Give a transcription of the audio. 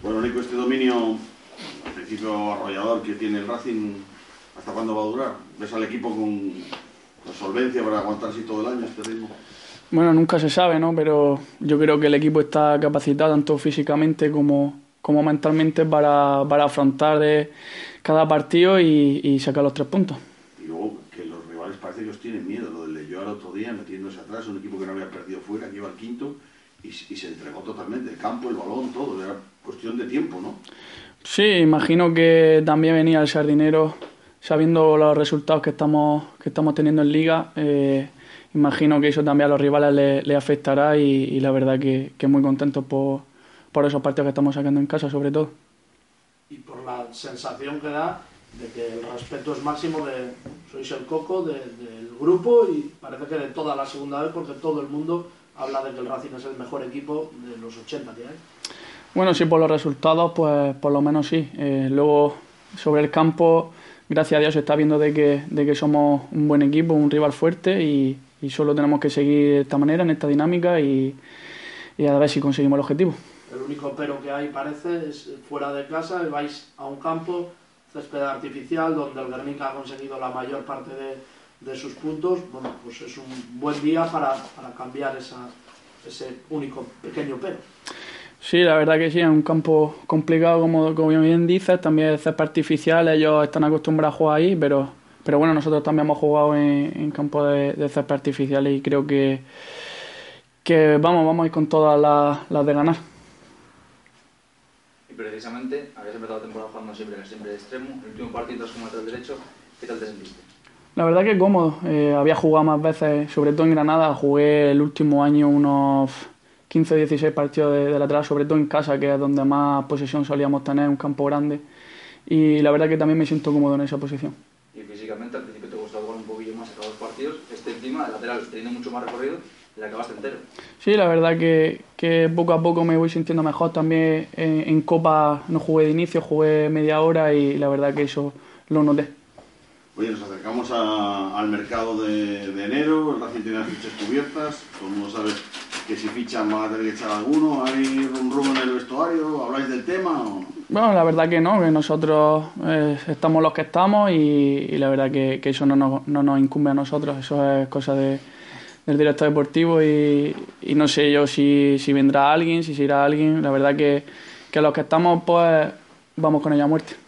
Bueno, Nico, este dominio, al principio arrollador que tiene el Racing, ¿hasta cuándo va a durar? ¿Ves al equipo con, con solvencia para aguantar así todo el año este ritmo? Bueno, nunca se sabe, ¿no? Pero yo creo que el equipo está capacitado tanto físicamente como, como mentalmente para, para afrontar de cada partido y, y sacar los tres puntos. Y luego que los rivales parece que os tienen miedo. Lo del leyó al otro día metiéndose atrás, un equipo que no había perdido fuera, que iba al quinto y, y se entregó totalmente. El campo, el balón, todo. Era cuestión de tiempo, ¿no? Sí, imagino que también venía el sardinero sabiendo los resultados que estamos, que estamos teniendo en liga. Eh, imagino que eso también a los rivales le, le afectará y, y, la verdad que, que muy contento por, por esos partidos que estamos sacando en casa, sobre todo. Y por la sensación que da de que el respeto es máximo, de sois el coco de, del grupo y parece que de toda la segunda vez, porque todo el mundo habla de que el Racing es el mejor equipo de los 80 que hay. Bueno, sí, por los resultados, pues por lo menos sí. Eh, luego, sobre el campo, gracias a Dios se está viendo de que, de que somos un buen equipo, un rival fuerte y, y solo tenemos que seguir de esta manera, en esta dinámica y, y a ver si conseguimos el objetivo. El único pero que hay, parece, es fuera de casa, vais a un campo, césped artificial, donde el Guernica ha conseguido la mayor parte de, de sus puntos. Bueno, pues es un buen día para, para cambiar esa, ese único pequeño pero. Sí, la verdad que sí, es un campo complicado, como, como bien dices, también es césped artificial, ellos están acostumbrados a jugar ahí, pero, pero bueno, nosotros también hemos jugado en, en campo de, de césped artificial y creo que, que vamos, vamos a ir con todas las, las de ganar. Y precisamente, habías empezado la temporada jugando siempre, siempre de extremo, el último partido como lateral derecho, ¿qué tal te sentiste? La verdad que cómodo, eh, había jugado más veces, sobre todo en Granada, jugué el último año unos 15 o 16 partidos de, de, lateral, sobre todo en casa, que es donde más posesión solíamos tener, un campo grande. Y la verdad que también me siento cómodo en esa posición. Y físicamente al principio te gustaba jugar un poquillo más a dos partidos, este encima, el lateral, teniendo mucho más recorrido, le acabaste entero. Sí, la verdad que, que poco a poco me voy sintiendo mejor. También en, en Copa no jugué de inicio, jugué media hora y la verdad que eso lo noté. Oye, nos acercamos a, al mercado de, enero, el Racing tiene las fichas cubiertas, todo el mundo sabe que si fichan van a tener que echar alguno, ¿hay rum rum en el vestuario? ¿Habláis del tema o Bueno, la verdad que no, que nosotros eh, estamos los que estamos y, la verdad que, eso no nos, no nos, incumbe a nosotros, eso es cosa de, del director deportivo y, y, no sé yo si, si vendrá alguien, si se irá alguien, la verdad que, que los que estamos pues vamos con ella a muerte.